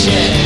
shit.